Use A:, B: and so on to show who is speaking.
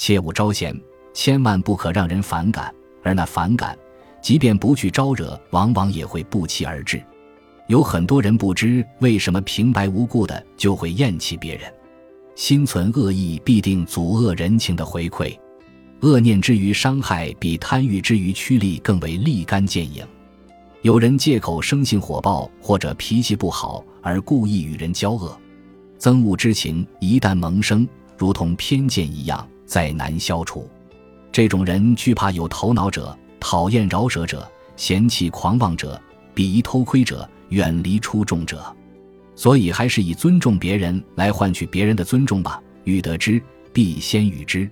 A: 切勿招嫌，千万不可让人反感。而那反感，即便不去招惹，往往也会不期而至。有很多人不知为什么平白无故的就会厌弃别人，心存恶意必定阻遏人情的回馈。恶念之于伤害，比贪欲之于趋利更为立竿见影。有人借口生性火爆或者脾气不好而故意与人交恶，憎恶之情一旦萌生，如同偏见一样，再难消除。这种人惧怕有头脑者，讨厌饶舌者，嫌弃狂妄者，鄙夷偷窥者，远离出众者。所以，还是以尊重别人来换取别人的尊重吧。欲得之，必先予之。